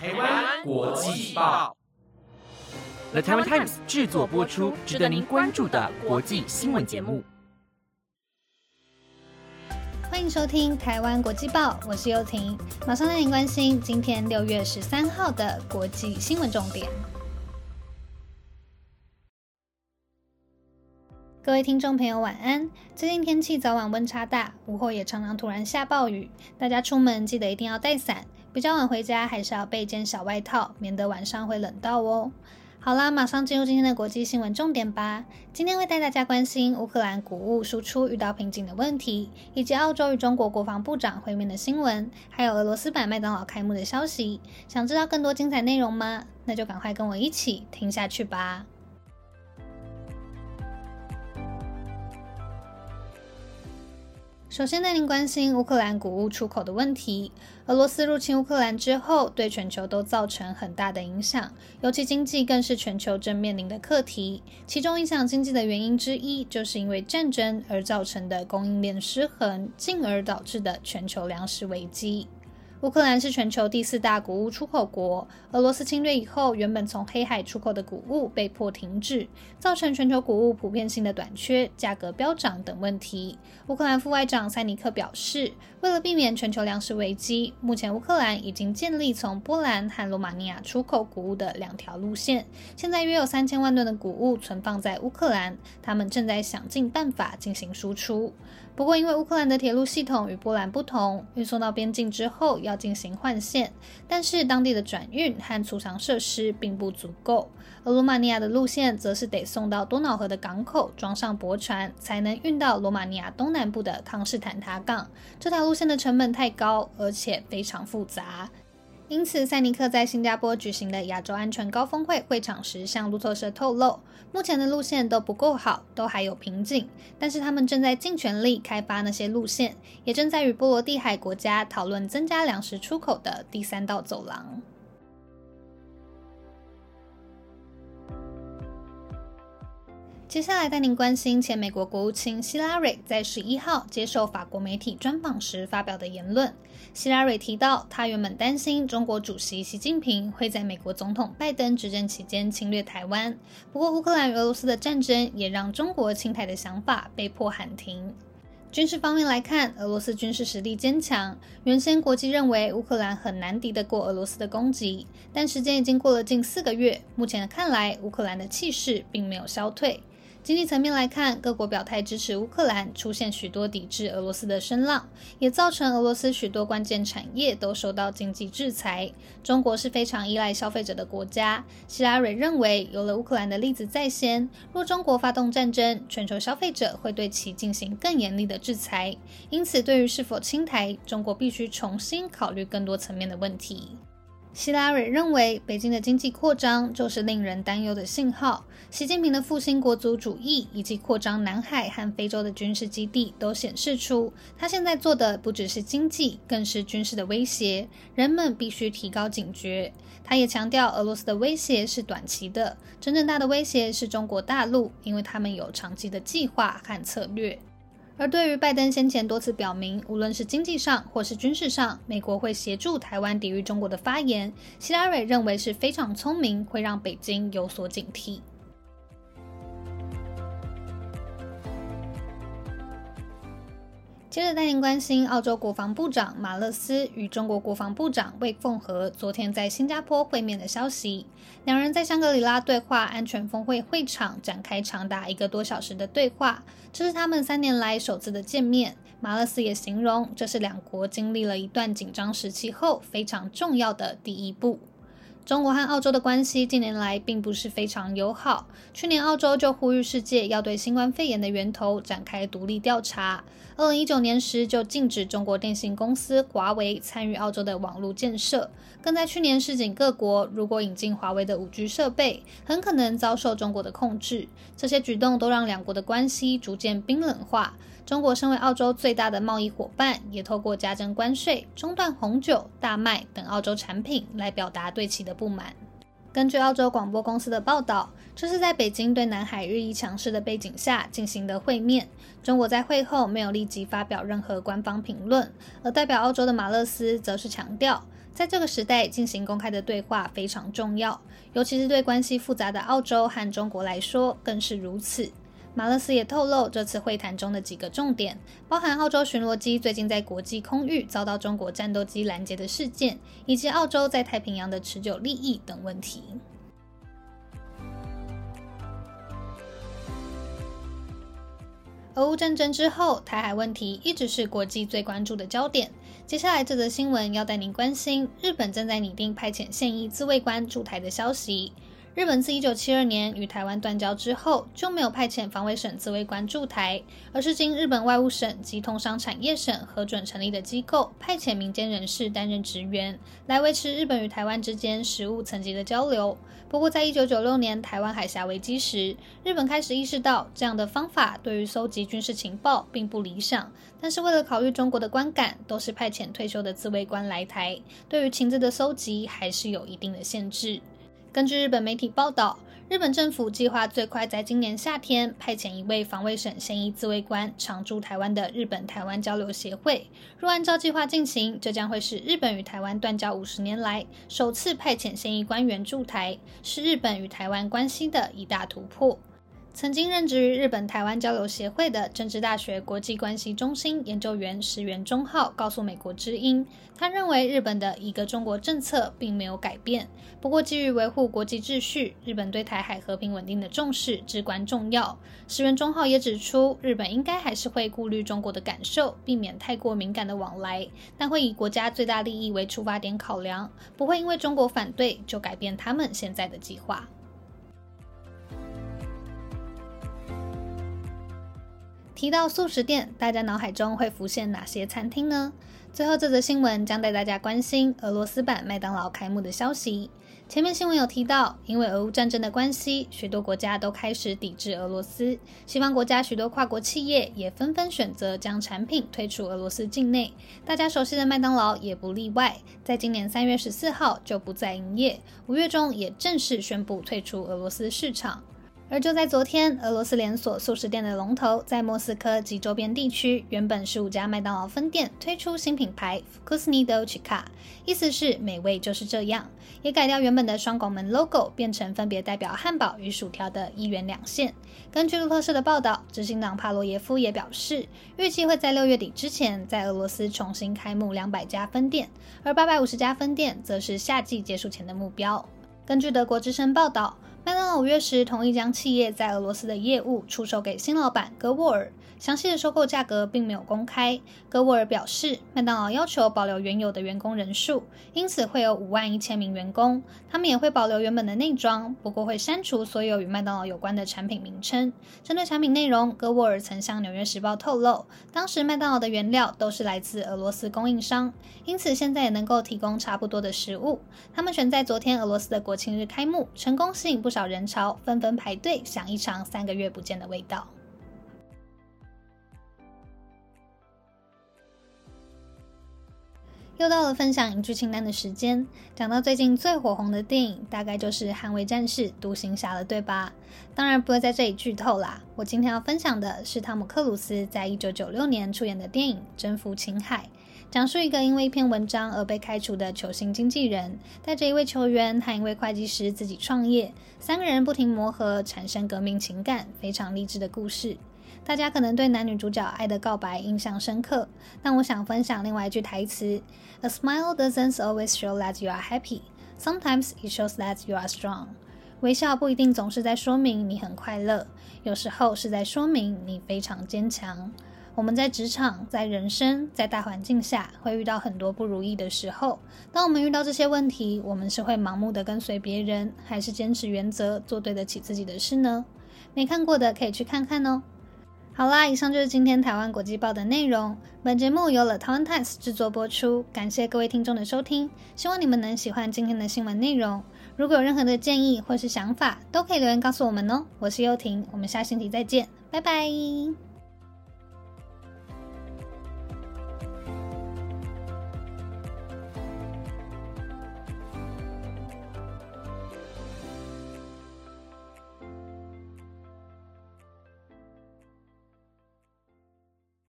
台湾国际报，The Taiwan Times 制作播出，值得您关注的国际新闻节目。欢迎收听《台湾国际报》，我是尤婷，马上带您关心今天六月十三号的国际新闻重点。各位听众朋友，晚安。最近天气早晚温差大，午后也常常突然下暴雨，大家出门记得一定要带伞。比较晚回家，还是要备件小外套，免得晚上会冷到哦。好啦，马上进入今天的国际新闻重点吧。今天会带大家关心乌克兰谷物输出遇到瓶颈的问题，以及澳洲与中国国防部长会面的新闻，还有俄罗斯版麦当劳开幕的消息。想知道更多精彩内容吗？那就赶快跟我一起听下去吧。首先带您关心乌克兰谷物出口的问题。俄罗斯入侵乌克兰之后，对全球都造成很大的影响，尤其经济更是全球正面临的课题。其中影响经济的原因之一，就是因为战争而造成的供应链失衡，进而导致的全球粮食危机。乌克兰是全球第四大谷物出口国。俄罗斯侵略以后，原本从黑海出口的谷物被迫停止，造成全球谷物普遍性的短缺、价格飙涨等问题。乌克兰副外长塞尼克表示，为了避免全球粮食危机，目前乌克兰已经建立从波兰和罗马尼亚出口谷物的两条路线。现在约有三千万吨的谷物存放在乌克兰，他们正在想尽办法进行输出。不过，因为乌克兰的铁路系统与波兰不同，运送到边境之后要进行换线，但是当地的转运和储藏设施并不足够。而罗马尼亚的路线则是得送到多瑙河的港口，装上驳船，才能运到罗马尼亚东南部的康斯坦塔港。这条路线的成本太高，而且非常复杂。因此，塞尼克在新加坡举行的亚洲安全高峰会会场时，向路透社透露，目前的路线都不够好，都还有瓶颈。但是他们正在尽全力开发那些路线，也正在与波罗的海国家讨论增加粮食出口的第三道走廊。接下来带您关心前美国国务卿希拉蕊在十一号接受法国媒体专访时发表的言论。希拉蕊提到，他原本担心中国主席习近平会在美国总统拜登执政期间侵略台湾。不过，乌克兰与俄罗斯的战争也让中国侵台的想法被迫喊停。军事方面来看，俄罗斯军事实力坚强。原先国际认为乌克兰很难敌得过俄罗斯的攻击，但时间已经过了近四个月，目前看来，乌克兰的气势并没有消退。经济层面来看，各国表态支持乌克兰，出现许多抵制俄罗斯的声浪，也造成俄罗斯许多关键产业都受到经济制裁。中国是非常依赖消费者的国家，希拉蕊认为，有了乌克兰的例子在先，若中国发动战争，全球消费者会对其进行更严厉的制裁。因此，对于是否清台，中国必须重新考虑更多层面的问题。希拉蕊认为，北京的经济扩张就是令人担忧的信号。习近平的复兴国族主义以及扩张南海和非洲的军事基地，都显示出他现在做的不只是经济，更是军事的威胁。人们必须提高警觉。他也强调，俄罗斯的威胁是短期的，真正大的威胁是中国大陆，因为他们有长期的计划和策略。而对于拜登先前多次表明，无论是经济上或是军事上，美国会协助台湾抵御中国的发言，希拉蕊认为是非常聪明，会让北京有所警惕。接着带您关心，澳洲国防部长马勒斯与中国国防部长魏凤和昨天在新加坡会面的消息。两人在香格里拉对话安全峰会会场展开长达一个多小时的对话，这是他们三年来首次的见面。马勒斯也形容，这是两国经历了一段紧张时期后非常重要的第一步。中国和澳洲的关系近年来并不是非常友好。去年，澳洲就呼吁世界要对新冠肺炎的源头展开独立调查。二零一九年时，就禁止中国电信公司华为参与澳洲的网络建设，更在去年示警各国，如果引进华为的五 G 设备，很可能遭受中国的控制。这些举动都让两国的关系逐渐冰冷化。中国身为澳洲最大的贸易伙伴，也透过加征关税、中断红酒、大麦等澳洲产品来表达对其的不满。根据澳洲广播公司的报道，这是在北京对南海日益强势的背景下进行的会面。中国在会后没有立即发表任何官方评论，而代表澳洲的马勒斯则是强调。在这个时代进行公开的对话非常重要，尤其是对关系复杂的澳洲和中国来说更是如此。马勒斯也透露，这次会谈中的几个重点，包含澳洲巡逻机最近在国际空域遭到中国战斗机拦截的事件，以及澳洲在太平洋的持久利益等问题。俄乌战争之后，台海问题一直是国际最关注的焦点。接下来这则新闻要带您关心，日本正在拟定派遣现役自卫官驻台的消息。日本自一九七二年与台湾断交之后，就没有派遣防卫省自卫官驻台，而是经日本外务省及通商产业省核准成立的机构，派遣民间人士担任职员，来维持日本与台湾之间实务层级的交流。不过，在一九九六年台湾海峡危机时，日本开始意识到这样的方法对于搜集军事情报并不理想，但是为了考虑中国的观感，都是派遣退休的自卫官来台，对于情资的搜集还是有一定的限制。根据日本媒体报道，日本政府计划最快在今年夏天派遣一位防卫省现役自卫官常驻台湾的日本台湾交流协会。若按照计划进行，这将会是日本与台湾断交五十年来首次派遣现役官员驻台，是日本与台湾关系的一大突破。曾经任职于日本台湾交流协会的政治大学国际关系中心研究员石原忠浩告诉美国之音，他认为日本的一个中国政策并没有改变。不过，基于维护国际秩序，日本对台海和平稳定的重视至关重要。石原忠浩也指出，日本应该还是会顾虑中国的感受，避免太过敏感的往来，但会以国家最大利益为出发点考量，不会因为中国反对就改变他们现在的计划。提到素食店，大家脑海中会浮现哪些餐厅呢？最后这则新闻将带大家关心俄罗斯版麦当劳开幕的消息。前面新闻有提到，因为俄乌战争的关系，许多国家都开始抵制俄罗斯。西方国家许多跨国企业也纷纷选择将产品推出俄罗斯境内，大家熟悉的麦当劳也不例外。在今年三月十四号就不再营业，五月中也正式宣布退出俄罗斯市场。而就在昨天，俄罗斯连锁素食店的龙头在莫斯科及周边地区原本十五家麦当劳分店推出新品牌 Vkusny d o c h k a 意思是美味就是这样，也改掉原本的双拱门 logo，变成分别代表汉堡与薯条的一元两线。根据路透社的报道，执行长帕罗耶夫也表示，预计会在六月底之前在俄罗斯重新开幕两百家分店，而八百五十家分店则是夏季结束前的目标。根据德国之声报道。麦当劳五月时同意将企业在俄罗斯的业务出售给新老板戈沃尔，详细的收购价格并没有公开。戈沃尔表示，麦当劳要求保留原有的员工人数，因此会有五万一千名员工，他们也会保留原本的内装，不过会删除所有与麦当劳有关的产品名称。针对产品内容，戈沃尔曾向《纽约时报》透露，当时麦当劳的原料都是来自俄罗斯供应商，因此现在也能够提供差不多的食物。他们选在昨天俄罗斯的国庆日开幕，成功吸引不少。人潮纷纷排队，想一尝三个月不见的味道。又到了分享影剧清单的时间。讲到最近最火红的电影，大概就是《捍卫战士》《独行侠》了，对吧？当然不会在这里剧透啦。我今天要分享的是汤姆克鲁斯在一九九六年出演的电影《征服青海》。讲述一个因为一篇文章而被开除的球星经纪人，带着一位球员和一位会计师自己创业，三个人不停磨合，产生革命情感，非常励志的故事。大家可能对男女主角爱的告白印象深刻，但我想分享另外一句台词：“A smile doesn't always show that you are happy. Sometimes it shows that you are strong.” 微笑不一定总是在说明你很快乐，有时候是在说明你非常坚强。我们在职场、在人生、在大环境下，会遇到很多不如意的时候。当我们遇到这些问题，我们是会盲目的跟随别人，还是坚持原则，做对得起自己的事呢？没看过的可以去看看哦。好啦，以上就是今天台湾国际报的内容。本节目由了台湾 Times 制作播出，感谢各位听众的收听，希望你们能喜欢今天的新闻内容。如果有任何的建议或是想法，都可以留言告诉我们哦。我是优婷，我们下星期再见，拜拜。